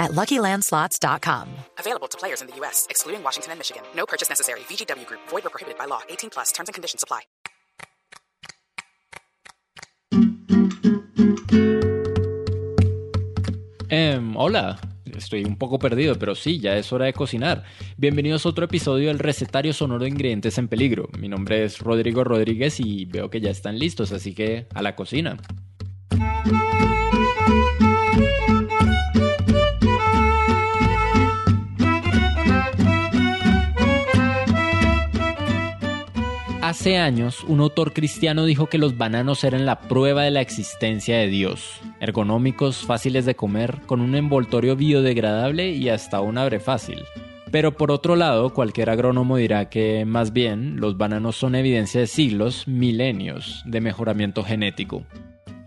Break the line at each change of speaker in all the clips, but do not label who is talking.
at LuckyLandSlots.com.
Available to players in the U.S., excluding Washington and Michigan. No purchase necessary. VGW Group. Void or prohibited by law. 18 plus. Terms and conditions apply.
Em, hola, estoy un poco perdido, pero sí, ya es hora de cocinar. Bienvenidos a otro episodio del recetario sonoro de ingredientes en peligro. Mi nombre es Rodrigo Rodríguez y veo que ya están listos, así que a la cocina. Hace años, un autor cristiano dijo que los bananos eran la prueba de la existencia de Dios. Ergonómicos, fáciles de comer, con un envoltorio biodegradable y hasta un abre fácil. Pero por otro lado, cualquier agrónomo dirá que, más bien, los bananos son evidencia de siglos, milenios, de mejoramiento genético.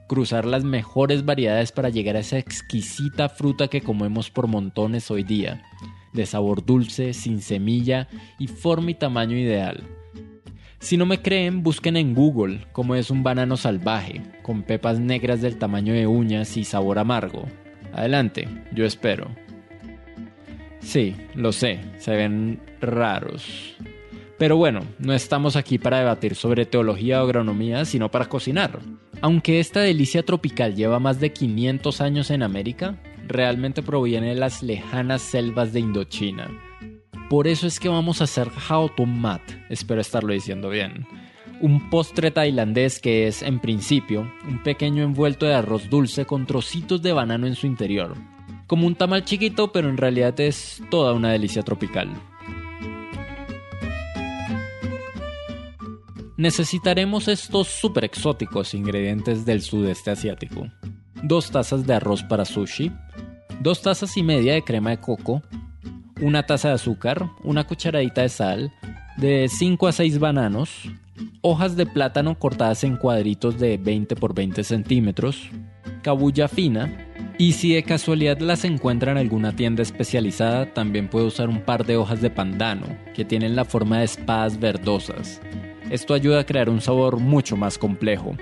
Cruzar las mejores variedades para llegar a esa exquisita fruta que comemos por montones hoy día, de sabor dulce, sin semilla y forma y tamaño ideal si no me creen, busquen en Google cómo es un banano salvaje, con pepas negras del tamaño de uñas y sabor amargo. Adelante, yo espero. Sí, lo sé, se ven raros. Pero bueno, no estamos aquí para debatir sobre teología o agronomía, sino para cocinar. Aunque esta delicia tropical lleva más de 500 años en América, realmente proviene de las lejanas selvas de Indochina por eso es que vamos a hacer Hao Mat, espero estarlo diciendo bien. Un postre tailandés que es, en principio, un pequeño envuelto de arroz dulce con trocitos de banano en su interior. Como un tamal chiquito, pero en realidad es toda una delicia tropical. Necesitaremos estos super exóticos ingredientes del sudeste asiático. Dos tazas de arroz para sushi, dos tazas y media de crema de coco, una taza de azúcar, una cucharadita de sal, de 5 a 6 bananos, hojas de plátano cortadas en cuadritos de 20 por 20 centímetros, cabulla fina, y si de casualidad las encuentra en alguna tienda especializada, también puede usar un par de hojas de pandano, que tienen la forma de espadas verdosas. Esto ayuda a crear un sabor mucho más complejo.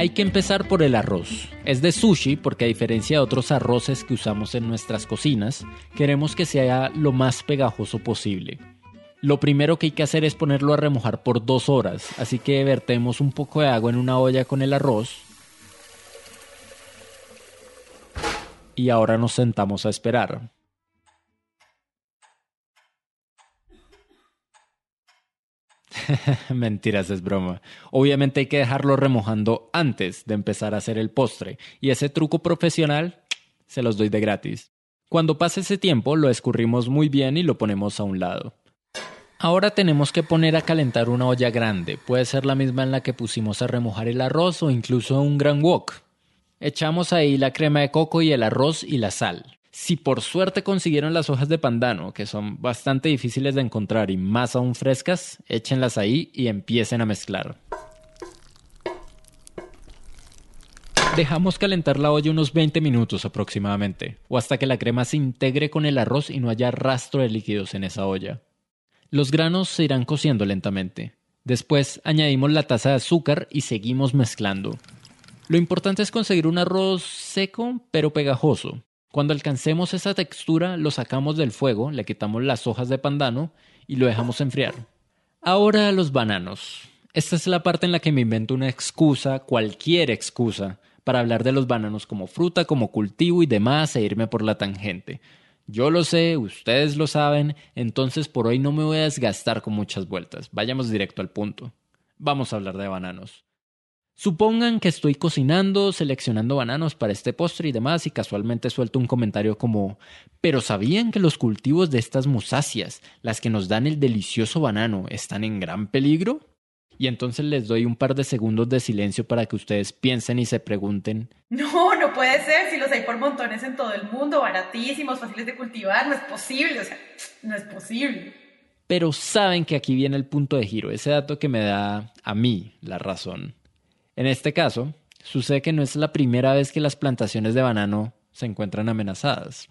Hay que empezar por el arroz. Es de sushi porque a diferencia de otros arroces que usamos en nuestras cocinas, queremos que sea lo más pegajoso posible. Lo primero que hay que hacer es ponerlo a remojar por dos horas, así que vertemos un poco de agua en una olla con el arroz. Y ahora nos sentamos a esperar. Mentiras, es broma. Obviamente hay que dejarlo remojando antes de empezar a hacer el postre, y ese truco profesional se los doy de gratis. Cuando pase ese tiempo lo escurrimos muy bien y lo ponemos a un lado. Ahora tenemos que poner a calentar una olla grande, puede ser la misma en la que pusimos a remojar el arroz o incluso un gran wok. Echamos ahí la crema de coco y el arroz y la sal. Si por suerte consiguieron las hojas de pandano, que son bastante difíciles de encontrar y más aún frescas, échenlas ahí y empiecen a mezclar. Dejamos calentar la olla unos 20 minutos aproximadamente, o hasta que la crema se integre con el arroz y no haya rastro de líquidos en esa olla. Los granos se irán cociendo lentamente. Después añadimos la taza de azúcar y seguimos mezclando. Lo importante es conseguir un arroz seco pero pegajoso, cuando alcancemos esa textura, lo sacamos del fuego, le quitamos las hojas de pandano y lo dejamos enfriar. Ahora los bananos. Esta es la parte en la que me invento una excusa, cualquier excusa, para hablar de los bananos como fruta, como cultivo y demás e irme por la tangente. Yo lo sé, ustedes lo saben, entonces por hoy no me voy a desgastar con muchas vueltas. Vayamos directo al punto. Vamos a hablar de bananos. Supongan que estoy cocinando, seleccionando bananos para este postre y demás y casualmente suelto un comentario como ¿Pero sabían que los cultivos de estas musáceas, las que nos dan el delicioso banano, están en gran peligro? Y entonces les doy un par de segundos de silencio para que ustedes piensen y se pregunten.
No, no puede ser, si los hay por montones en todo el mundo, baratísimos, fáciles de cultivar, no es posible, o sea, no es posible.
Pero saben que aquí viene el punto de giro, ese dato que me da a mí la razón. En este caso, sucede que no es la primera vez que las plantaciones de banano se encuentran amenazadas.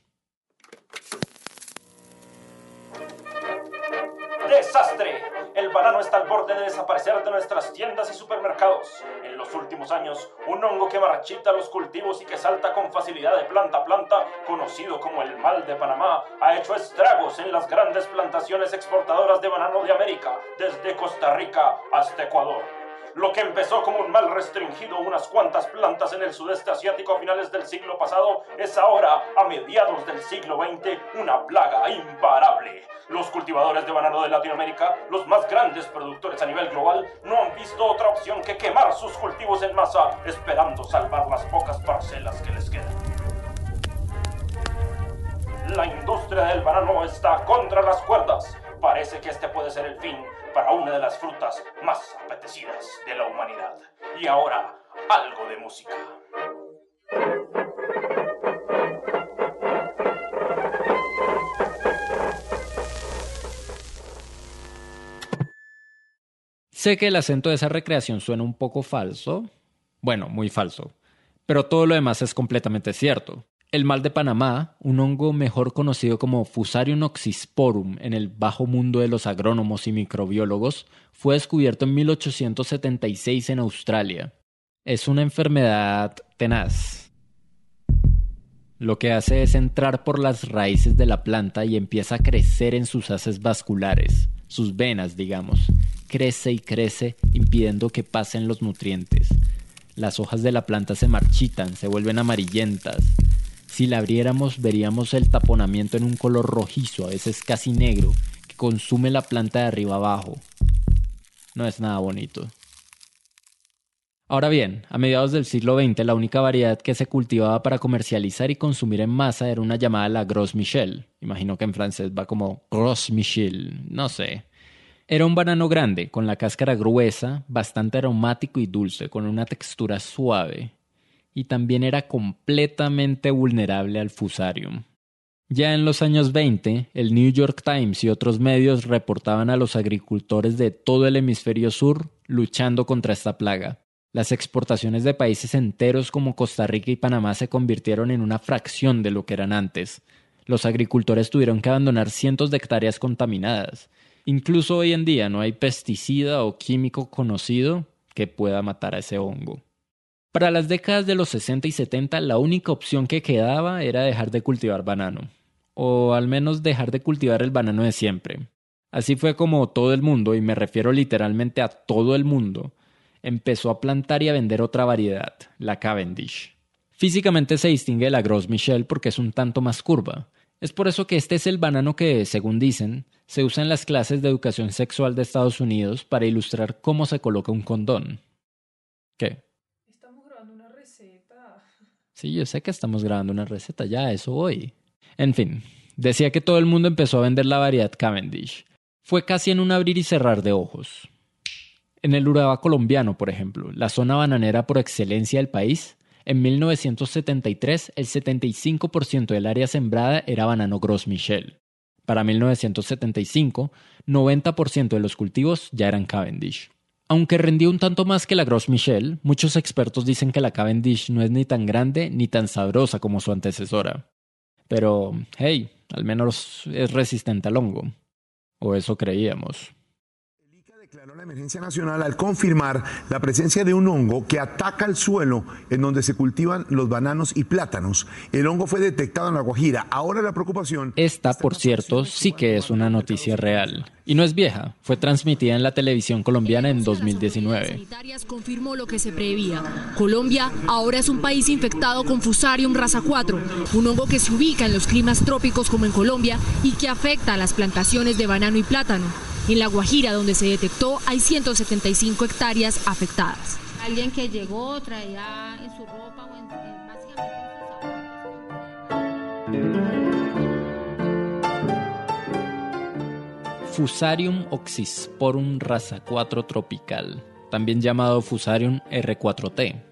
¡Desastre! El banano está al borde de desaparecer de nuestras tiendas y supermercados. En los últimos años, un hongo que marchita los cultivos y que salta con facilidad de planta a planta, conocido como el mal de Panamá, ha hecho estragos en las grandes plantaciones exportadoras de banano de América, desde Costa Rica hasta Ecuador. Lo que empezó como un mal restringido unas cuantas plantas en el sudeste asiático a finales del siglo pasado es ahora, a mediados del siglo XX, una plaga imparable. Los cultivadores de banano de Latinoamérica, los más grandes productores a nivel global, no han visto otra opción que quemar sus cultivos en masa, esperando salvar las pocas parcelas que les quedan. La industria del banano está contra las cuerdas. Parece que este puede ser el fin para una de las frutas más apetecidas de la humanidad. Y ahora, algo de música.
Sé que el acento de esa recreación suena un poco falso, bueno, muy falso, pero todo lo demás es completamente cierto. El mal de Panamá, un hongo mejor conocido como Fusarium oxysporum en el bajo mundo de los agrónomos y microbiólogos, fue descubierto en 1876 en Australia. Es una enfermedad tenaz. Lo que hace es entrar por las raíces de la planta y empieza a crecer en sus haces vasculares, sus venas, digamos. Crece y crece, impidiendo que pasen los nutrientes. Las hojas de la planta se marchitan, se vuelven amarillentas si la abriéramos veríamos el taponamiento en un color rojizo, a veces casi negro, que consume la planta de arriba abajo. No es nada bonito. Ahora bien, a mediados del siglo XX la única variedad que se cultivaba para comercializar y consumir en masa era una llamada la Gros Michel. Imagino que en francés va como Gros Michel, no sé. Era un banano grande, con la cáscara gruesa, bastante aromático y dulce, con una textura suave y también era completamente vulnerable al fusarium. Ya en los años 20, el New York Times y otros medios reportaban a los agricultores de todo el hemisferio sur luchando contra esta plaga. Las exportaciones de países enteros como Costa Rica y Panamá se convirtieron en una fracción de lo que eran antes. Los agricultores tuvieron que abandonar cientos de hectáreas contaminadas. Incluso hoy en día no hay pesticida o químico conocido que pueda matar a ese hongo. Para las décadas de los 60 y 70 la única opción que quedaba era dejar de cultivar banano, o al menos dejar de cultivar el banano de siempre. Así fue como todo el mundo, y me refiero literalmente a todo el mundo, empezó a plantar y a vender otra variedad, la Cavendish. Físicamente se distingue la Gros Michel porque es un tanto más curva. Es por eso que este es el banano que, según dicen, se usa en las clases de educación sexual de Estados Unidos para ilustrar cómo se coloca un condón. ¿Qué? Sí, yo sé que estamos grabando una receta, ya, eso hoy. En fin, decía que todo el mundo empezó a vender la variedad Cavendish. Fue casi en un abrir y cerrar de ojos. En el Urabá colombiano, por ejemplo, la zona bananera por excelencia del país, en 1973 el 75% del área sembrada era banano Gros Michel. Para 1975, 90% de los cultivos ya eran Cavendish. Aunque rendió un tanto más que la Gros Michel, muchos expertos dicen que la Cavendish no es ni tan grande ni tan sabrosa como su antecesora. Pero, hey, al menos es resistente al hongo. O eso creíamos
declaró la emergencia nacional al confirmar la presencia de un hongo que ataca el suelo en donde se cultivan los bananos y plátanos. El hongo fue detectado en la Guajira. Ahora la preocupación.
Esta, por cierto, sí que es una noticia real. Y no es vieja. Fue transmitida en la televisión colombiana en 2019.
confirmó lo que se preveía. Colombia ahora es un país infectado con Fusarium raza 4, un hongo que se ubica en los climas trópicos como en Colombia y que afecta a las plantaciones de banano y plátano. En La Guajira, donde se detectó, hay 175 hectáreas afectadas.
Alguien que llegó, traía en su ropa o en,
Fusarium oxysporum raza 4 tropical, también llamado Fusarium R4T.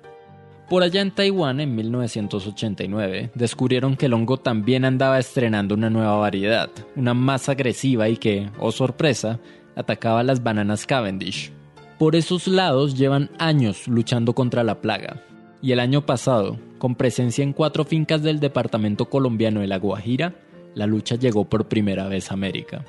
Por allá en Taiwán, en 1989, descubrieron que el hongo también andaba estrenando una nueva variedad, una más agresiva y que, oh sorpresa, atacaba las bananas Cavendish. Por esos lados llevan años luchando contra la plaga, y el año pasado, con presencia en cuatro fincas del departamento colombiano de La Guajira, la lucha llegó por primera vez a América.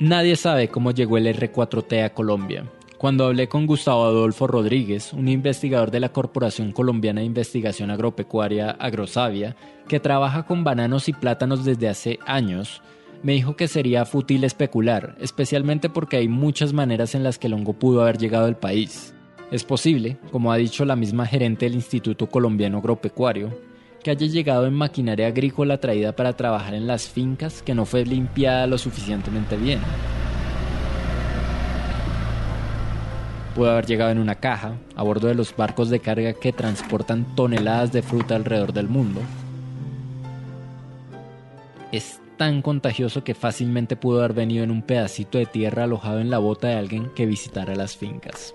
Nadie sabe cómo llegó el R4T a Colombia. Cuando hablé con Gustavo Adolfo Rodríguez, un investigador de la Corporación Colombiana de Investigación Agropecuaria Agrosavia, que trabaja con bananos y plátanos desde hace años, me dijo que sería fútil especular, especialmente porque hay muchas maneras en las que el hongo pudo haber llegado al país. Es posible, como ha dicho la misma gerente del Instituto Colombiano Agropecuario, que haya llegado en maquinaria agrícola traída para trabajar en las fincas que no fue limpiada lo suficientemente bien. Pudo haber llegado en una caja, a bordo de los barcos de carga que transportan toneladas de fruta alrededor del mundo. Es tan contagioso que fácilmente pudo haber venido en un pedacito de tierra alojado en la bota de alguien que visitara las fincas.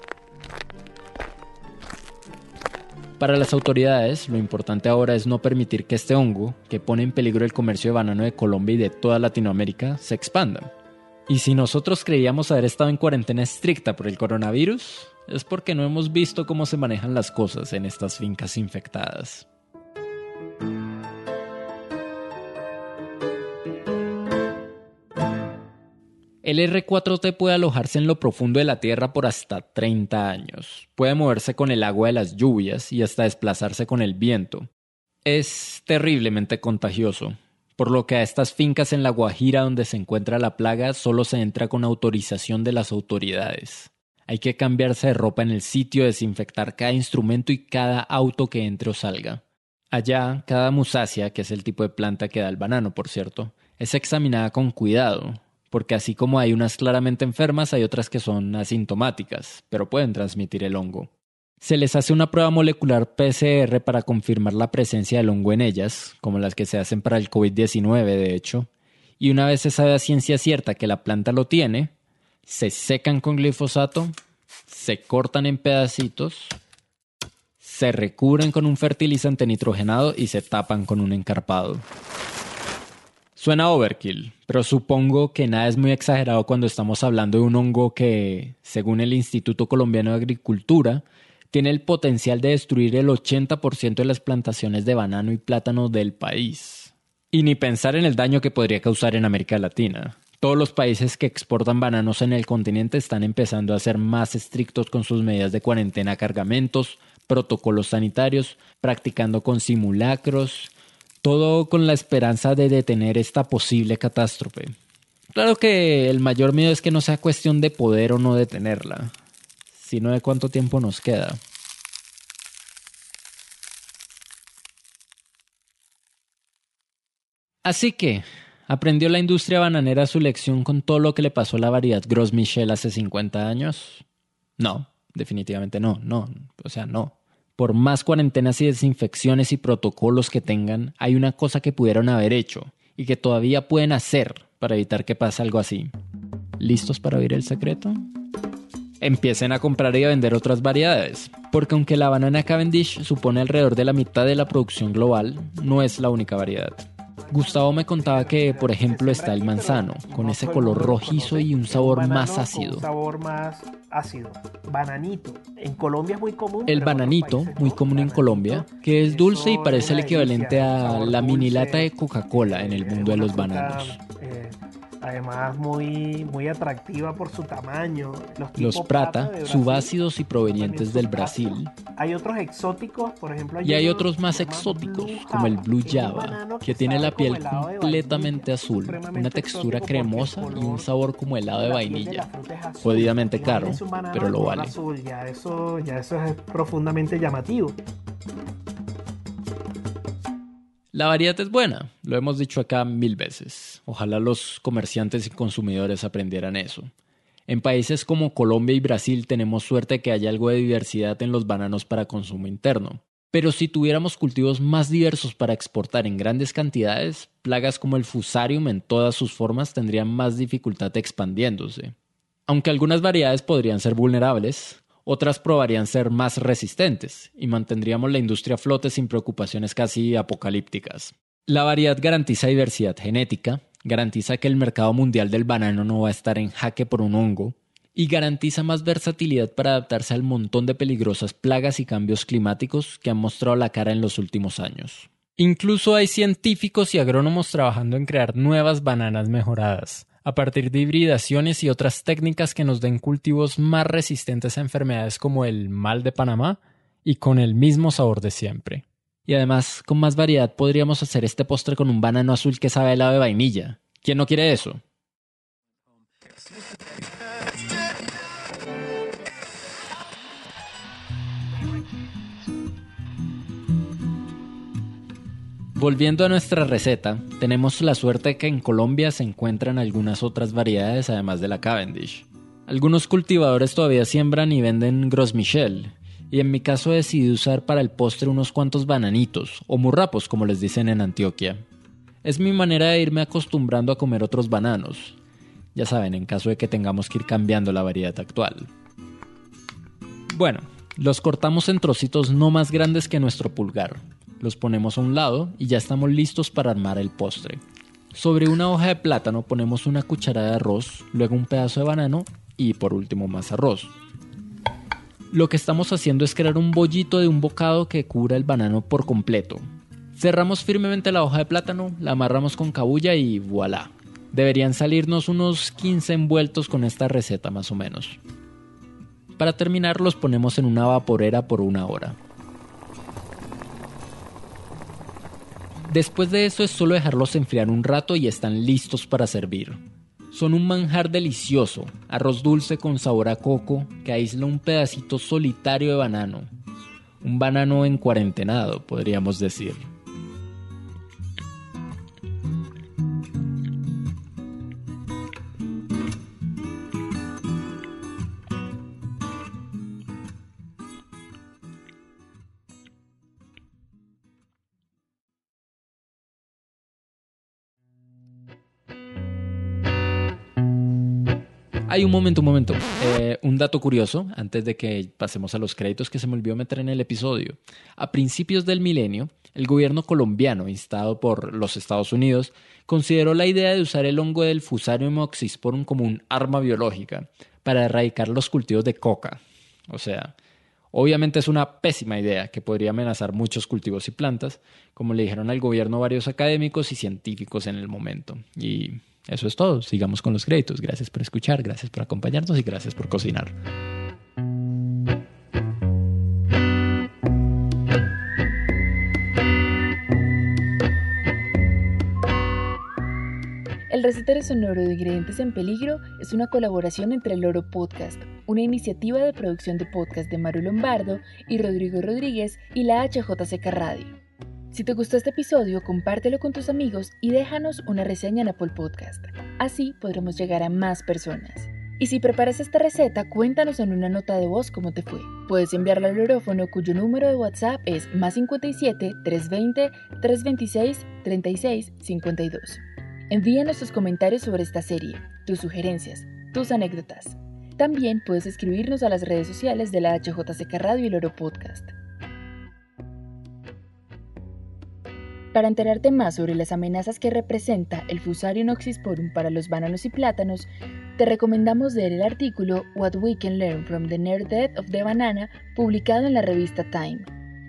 Para las autoridades, lo importante ahora es no permitir que este hongo, que pone en peligro el comercio de banano de Colombia y de toda Latinoamérica, se expanda. Y si nosotros creíamos haber estado en cuarentena estricta por el coronavirus, es porque no hemos visto cómo se manejan las cosas en estas fincas infectadas. El R4T puede alojarse en lo profundo de la Tierra por hasta 30 años. Puede moverse con el agua de las lluvias y hasta desplazarse con el viento. Es terriblemente contagioso, por lo que a estas fincas en la Guajira donde se encuentra la plaga solo se entra con autorización de las autoridades. Hay que cambiarse de ropa en el sitio, desinfectar cada instrumento y cada auto que entre o salga. Allá, cada musácea, que es el tipo de planta que da el banano, por cierto, es examinada con cuidado, porque así como hay unas claramente enfermas, hay otras que son asintomáticas, pero pueden transmitir el hongo. Se les hace una prueba molecular PCR para confirmar la presencia del hongo en ellas, como las que se hacen para el COVID-19 de hecho, y una vez se sabe a ciencia cierta que la planta lo tiene, se secan con glifosato, se cortan en pedacitos, se recubren con un fertilizante nitrogenado y se tapan con un encarpado. Suena overkill, pero supongo que nada es muy exagerado cuando estamos hablando de un hongo que, según el Instituto Colombiano de Agricultura, tiene el potencial de destruir el 80% de las plantaciones de banano y plátano del país. Y ni pensar en el daño que podría causar en América Latina. Todos los países que exportan bananos en el continente están empezando a ser más estrictos con sus medidas de cuarentena, cargamentos, protocolos sanitarios, practicando con simulacros, todo con la esperanza de detener esta posible catástrofe. Claro que el mayor miedo es que no sea cuestión de poder o no detenerla, sino de cuánto tiempo nos queda. Así que, ¿aprendió la industria bananera su lección con todo lo que le pasó a la variedad Gros Michel hace 50 años? No, definitivamente no, no, o sea, no por más cuarentenas y desinfecciones y protocolos que tengan, hay una cosa que pudieron haber hecho y que todavía pueden hacer para evitar que pase algo así. ¿Listos para oír el secreto? Empiecen a comprar y a vender otras variedades, porque aunque la banana Cavendish supone alrededor de la mitad de la producción global, no es la única variedad. Gustavo me contaba que, por ejemplo, está el manzano, con ese color rojizo y un sabor más ácido. Un
sabor más ácido. Bananito. En Colombia es muy común.
El bananito, muy común en Colombia, que es dulce y parece el equivalente a la mini lata de Coca-Cola en el mundo de los bananos
además muy, muy atractiva por su tamaño.
Los, prata, subácidos y provenientes del Brasil.
Hay otros exóticos, por ejemplo.
y hay otros más exóticos, como el Blue Java, que tiene la piel completamente azul, una textura cremosa y un sabor como helado de vainilla. Jodidamente caro, pero lo vale.
Ya eso, ya eso es profundamente llamativo.
La variedad es buena, lo hemos dicho acá mil veces. Ojalá los comerciantes y consumidores aprendieran eso. En países como Colombia y Brasil tenemos suerte que haya algo de diversidad en los bananos para consumo interno. Pero si tuviéramos cultivos más diversos para exportar en grandes cantidades, plagas como el fusarium en todas sus formas tendrían más dificultad expandiéndose. Aunque algunas variedades podrían ser vulnerables, otras probarían ser más resistentes y mantendríamos la industria a flote sin preocupaciones casi apocalípticas. La variedad garantiza diversidad genética, garantiza que el mercado mundial del banano no va a estar en jaque por un hongo y garantiza más versatilidad para adaptarse al montón de peligrosas plagas y cambios climáticos que han mostrado la cara en los últimos años. Incluso hay científicos y agrónomos trabajando en crear nuevas bananas mejoradas, a partir de hibridaciones y otras técnicas que nos den cultivos más resistentes a enfermedades como el mal de Panamá y con el mismo sabor de siempre. Y además, con más variedad podríamos hacer este postre con un banano azul que sabe a helado de vainilla. ¿Quién no quiere eso? Volviendo a nuestra receta, tenemos la suerte que en Colombia se encuentran algunas otras variedades además de la Cavendish. Algunos cultivadores todavía siembran y venden Gros Michel, y en mi caso decidí usar para el postre unos cuantos bananitos, o murrapos como les dicen en Antioquia. Es mi manera de irme acostumbrando a comer otros bananos, ya saben, en caso de que tengamos que ir cambiando la variedad actual. Bueno, los cortamos en trocitos no más grandes que nuestro pulgar, los ponemos a un lado y ya estamos listos para armar el postre. Sobre una hoja de plátano ponemos una cucharada de arroz, luego un pedazo de banano y por último más arroz. Lo que estamos haciendo es crear un bollito de un bocado que cubra el banano por completo. Cerramos firmemente la hoja de plátano, la amarramos con cabulla y voilà. Deberían salirnos unos 15 envueltos con esta receta más o menos. Para terminar los ponemos en una vaporera por una hora. Después de eso es solo dejarlos enfriar un rato y están listos para servir. Son un manjar delicioso, arroz dulce con sabor a coco que aísla un pedacito solitario de banano. Un banano en cuarentenado, podríamos decir. Un momento, un momento. Eh, un dato curioso, antes de que pasemos a los créditos que se me olvidó meter en el episodio. A principios del milenio, el gobierno colombiano, instado por los Estados Unidos, consideró la idea de usar el hongo del Fusarium oxysporum como un arma biológica para erradicar los cultivos de coca. O sea, obviamente es una pésima idea que podría amenazar muchos cultivos y plantas, como le dijeron al gobierno varios académicos y científicos en el momento. Y eso es todo. Sigamos con los créditos. Gracias por escuchar, gracias por acompañarnos y gracias por cocinar.
El recetario sonoro de Ingredientes en Peligro es una colaboración entre el Oro Podcast, una iniciativa de producción de podcast de Maru Lombardo y Rodrigo Rodríguez y la HJCK Radio. Si te gustó este episodio, compártelo con tus amigos y déjanos una reseña en Apple Podcast. Así podremos llegar a más personas. Y si preparas esta receta, cuéntanos en una nota de voz cómo te fue. Puedes enviarla al orófono cuyo número de WhatsApp es más 57 320 326 36 52. Envíanos tus comentarios sobre esta serie, tus sugerencias, tus anécdotas. También puedes escribirnos a las redes sociales de la HJCK Radio y el Oro Podcast. Para enterarte más sobre las amenazas que representa el Fusarium oxysporum para los bananos y plátanos, te recomendamos leer el artículo What We Can Learn from the Near Death of the Banana publicado en la revista Time.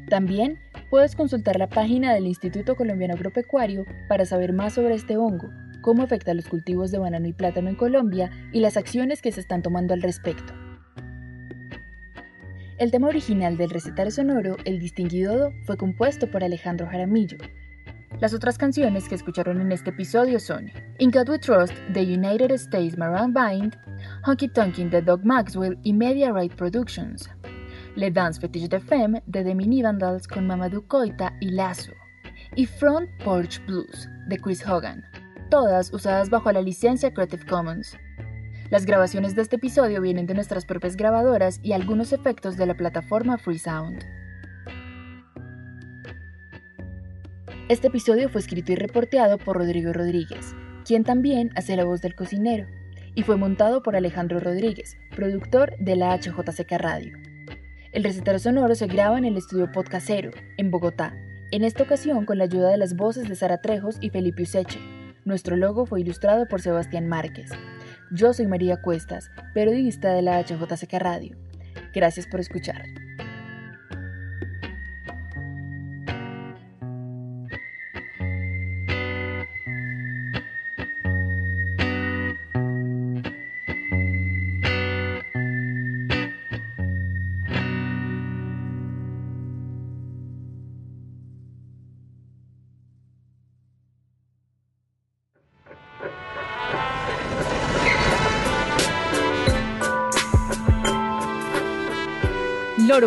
También puedes consultar la página del Instituto Colombiano Agropecuario para saber más sobre este hongo, cómo afecta a los cultivos de banano y plátano en Colombia y las acciones que se están tomando al respecto. El tema original del recetario sonoro, El Distinguido Do, fue compuesto por Alejandro Jaramillo, las otras canciones que escucharon en este episodio son In God We Trust, The United States Marine Band, Honky Tonkin de Doug Maxwell y Media Right Productions, Le Dance Fetiche de Femme de The Mini Vandals con Mamadou Koita y Lazo, y Front Porch Blues de Chris Hogan, todas usadas bajo la licencia Creative Commons. Las grabaciones de este episodio vienen de nuestras propias grabadoras y algunos efectos de la plataforma Freesound. Este episodio fue escrito y reporteado por Rodrigo Rodríguez, quien también hace la voz del cocinero, y fue montado por Alejandro Rodríguez, productor de la HJCK Radio. El recetario sonoro se graba en el estudio Podcasero, en Bogotá, en esta ocasión con la ayuda de las voces de Sara Trejos y Felipe Useche. Nuestro logo fue ilustrado por Sebastián Márquez. Yo soy María Cuestas, periodista de la HJCK Radio. Gracias por escuchar.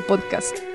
Podcast.